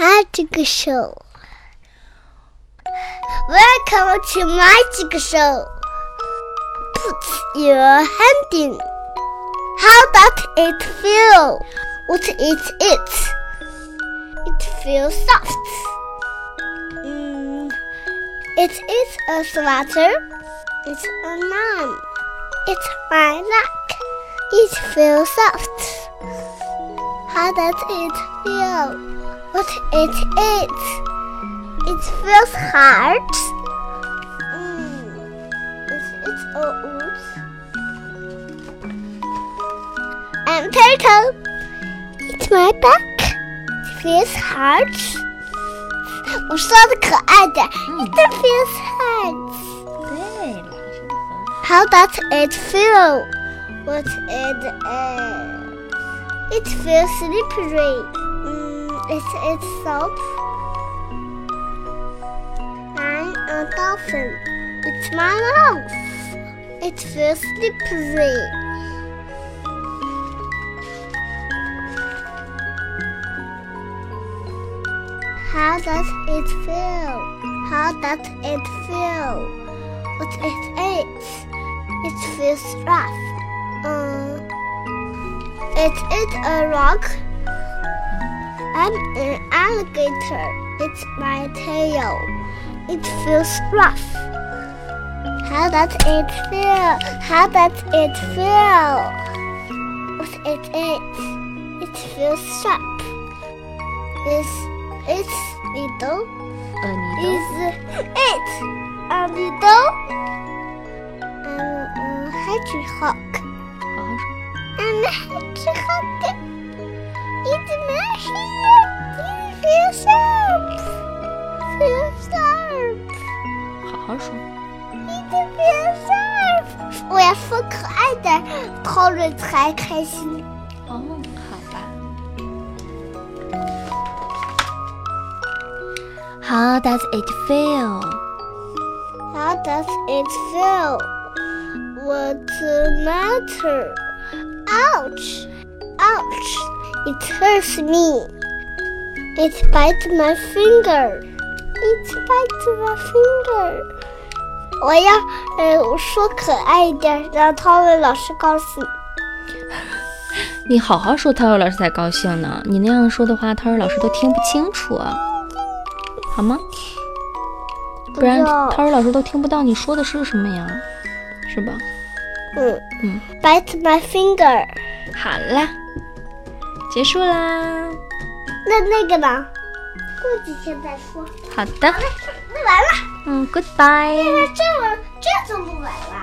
Magic Show. Welcome to my Magic Show. Put your hand in. How does it feel? What is it? It feels soft. Mm, it is a sweater. It's a lamb. It's my luck. It feels soft. How does it feel? What it is? It feels hard. Mm. Is it a wood? And turtle. It's my duck. It feels hard. 我说的可爱点，It feels hard. 对了，说的很好。 How does it feel? What it is? It feels slippery. Mm, is it soap? I'm a dolphin. It's my mouth. It feels slippery. How does it feel? How does it feel? What it is? It feels rough. Um, it is a rock. I'm an alligator. It's my tail. It feels rough. How does it feel? How does it feel? What it is? It feels sharp. Is it needle? A needle. Is it a needle? I'm a hedgehog. I'm A hedgehog. sharp. Feels sharp. 好好说。 It feels sharp. 我要说可爱点，陶蕊才开心。哦，好吧。How does it feel? How does it feel? What's the matter? Ouch! Ouch! It hurts me. It bites my finger. It bites my finger. 我要呃我说可爱一点，让汤唯老师高兴。你好好说，涛儿老师才高兴呢。你那样说的话，涛儿老师都听不清楚啊，好吗？不然涛儿老师都听不到你说的是什么呀，是吧？嗯嗯，，bite my finger。好啦，结束啦。那那个呢？过几天再说。好的，那完了。嗯，Goodbye。这这这就录完了。